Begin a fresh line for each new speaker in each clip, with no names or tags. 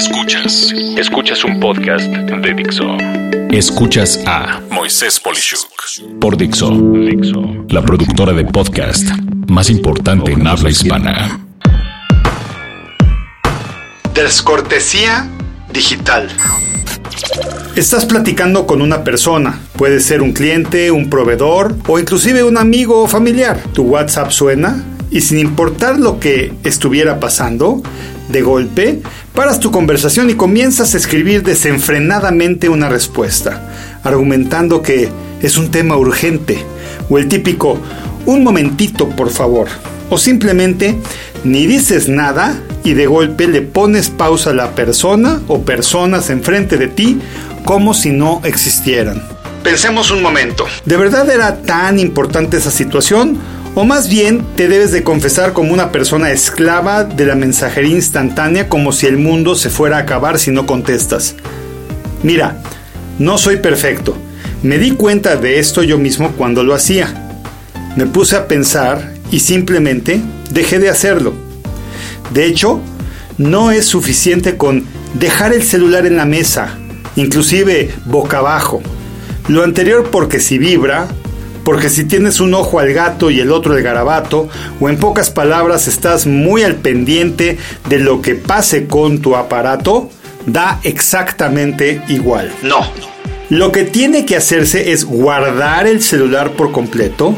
Escuchas. Escuchas un podcast de Dixo. Escuchas a Moisés Polishuk por Dixo. Dixo. La productora de podcast más importante en habla hispana.
Descortesía digital. Estás platicando con una persona, puede ser un cliente, un proveedor o inclusive un amigo o familiar. Tu WhatsApp suena y sin importar lo que estuviera pasando, de golpe, paras tu conversación y comienzas a escribir desenfrenadamente una respuesta, argumentando que es un tema urgente, o el típico, un momentito por favor, o simplemente ni dices nada y de golpe le pones pausa a la persona o personas enfrente de ti como si no existieran. Pensemos un momento, ¿de verdad era tan importante esa situación? O más bien te debes de confesar como una persona esclava de la mensajería instantánea como si el mundo se fuera a acabar si no contestas. Mira, no soy perfecto. Me di cuenta de esto yo mismo cuando lo hacía. Me puse a pensar y simplemente dejé de hacerlo. De hecho, no es suficiente con dejar el celular en la mesa, inclusive boca abajo. Lo anterior porque si vibra, porque si tienes un ojo al gato y el otro al garabato, o en pocas palabras estás muy al pendiente de lo que pase con tu aparato, da exactamente igual. No. Lo que tiene que hacerse es guardar el celular por completo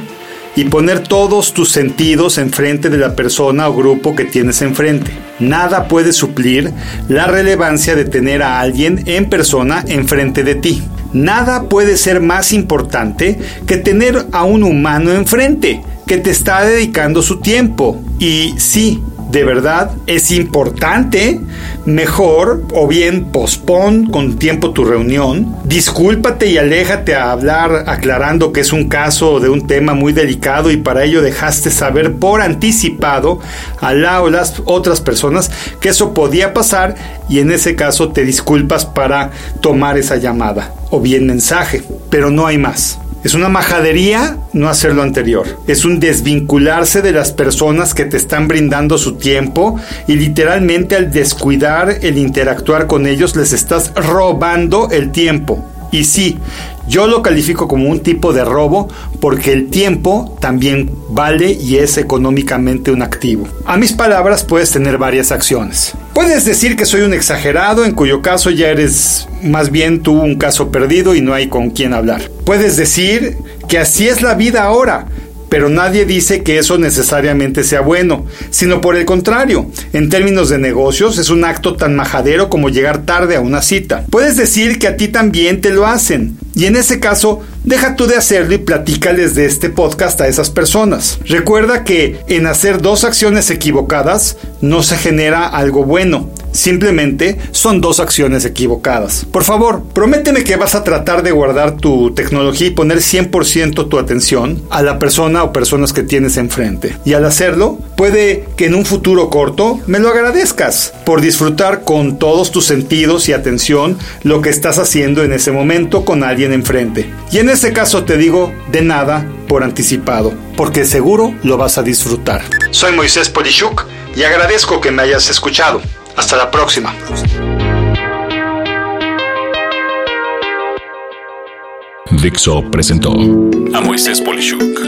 y poner todos tus sentidos enfrente de la persona o grupo que tienes enfrente. Nada puede suplir la relevancia de tener a alguien en persona enfrente de ti. Nada puede ser más importante que tener a un humano enfrente que te está dedicando su tiempo. Y sí, de verdad es importante, mejor o bien pospon con tiempo tu reunión, discúlpate y aléjate a hablar aclarando que es un caso de un tema muy delicado y para ello dejaste saber por anticipado a la o las otras personas que eso podía pasar y en ese caso te disculpas para tomar esa llamada o bien mensaje, pero no hay más. Es una majadería no hacer lo anterior. Es un desvincularse de las personas que te están brindando su tiempo y literalmente al descuidar el interactuar con ellos les estás robando el tiempo. Y sí, yo lo califico como un tipo de robo porque el tiempo también vale y es económicamente un activo. A mis palabras puedes tener varias acciones. Puedes decir que soy un exagerado, en cuyo caso ya eres más bien tú un caso perdido y no hay con quién hablar. Puedes decir que así es la vida ahora, pero nadie dice que eso necesariamente sea bueno, sino por el contrario, en términos de negocios es un acto tan majadero como llegar tarde a una cita. Puedes decir que a ti también te lo hacen, y en ese caso, deja tú de hacerlo y platícales de este podcast a esas personas. Recuerda que en hacer dos acciones equivocadas no se genera algo bueno. Simplemente son dos acciones equivocadas. Por favor, prométeme que vas a tratar de guardar tu tecnología y poner 100% tu atención a la persona o personas que tienes enfrente. Y al hacerlo, puede que en un futuro corto me lo agradezcas por disfrutar con todos tus sentidos y atención lo que estás haciendo en ese momento con alguien enfrente. Y en ese caso te digo de nada por anticipado, porque seguro lo vas a disfrutar. Soy Moisés Polishuk y agradezco que me hayas escuchado. Hasta la próxima.
Dixo presentó a Moisés Polishuk